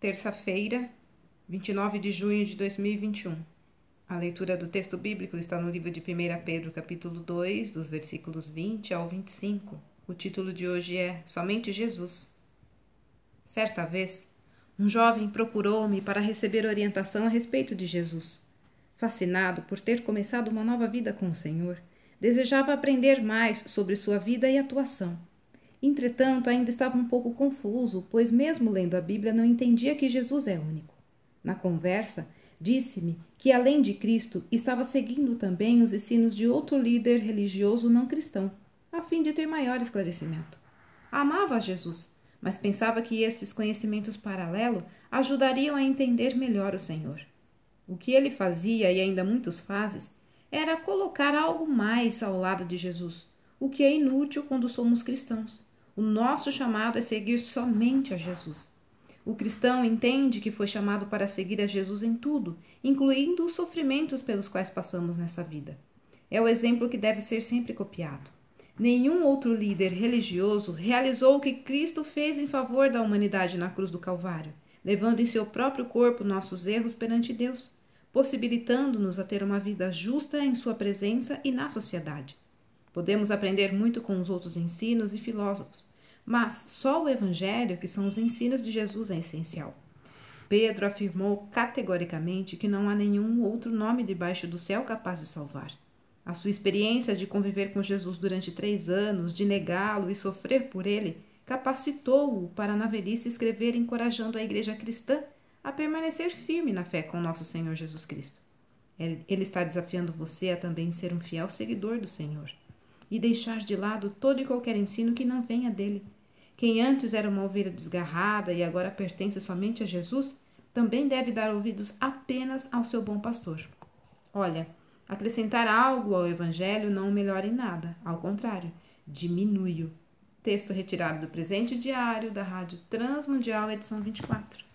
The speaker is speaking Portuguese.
terça-feira, 29 de junho de 2021. A leitura do texto bíblico está no livro de 1 Pedro, capítulo 2, dos versículos 20 ao 25. O título de hoje é Somente Jesus. Certa vez, um jovem procurou-me para receber orientação a respeito de Jesus. Fascinado por ter começado uma nova vida com o Senhor, desejava aprender mais sobre sua vida e atuação. Entretanto, ainda estava um pouco confuso, pois, mesmo lendo a Bíblia, não entendia que Jesus é único. Na conversa, disse-me que, além de Cristo, estava seguindo também os ensinos de outro líder religioso não cristão, a fim de ter maior esclarecimento. Amava Jesus, mas pensava que esses conhecimentos paralelos ajudariam a entender melhor o Senhor. O que ele fazia, e ainda muitos fazem, era colocar algo mais ao lado de Jesus, o que é inútil quando somos cristãos. O nosso chamado é seguir somente a Jesus. O cristão entende que foi chamado para seguir a Jesus em tudo, incluindo os sofrimentos pelos quais passamos nessa vida. É o exemplo que deve ser sempre copiado. Nenhum outro líder religioso realizou o que Cristo fez em favor da humanidade na cruz do Calvário, levando em seu próprio corpo nossos erros perante Deus, possibilitando-nos a ter uma vida justa em Sua presença e na sociedade. Podemos aprender muito com os outros ensinos e filósofos, mas só o Evangelho, que são os ensinos de Jesus, é essencial. Pedro afirmou categoricamente que não há nenhum outro nome debaixo do céu capaz de salvar. A sua experiência de conviver com Jesus durante três anos, de negá-lo e sofrer por ele, capacitou-o para na velhice escrever encorajando a igreja cristã a permanecer firme na fé com nosso Senhor Jesus Cristo. Ele está desafiando você a também ser um fiel seguidor do Senhor e deixar de lado todo e qualquer ensino que não venha dele. Quem antes era uma ovelha desgarrada e agora pertence somente a Jesus, também deve dar ouvidos apenas ao seu bom pastor. Olha, acrescentar algo ao Evangelho não melhora em nada, ao contrário, diminui-o. Texto retirado do presente diário da Rádio Transmundial, edição 24.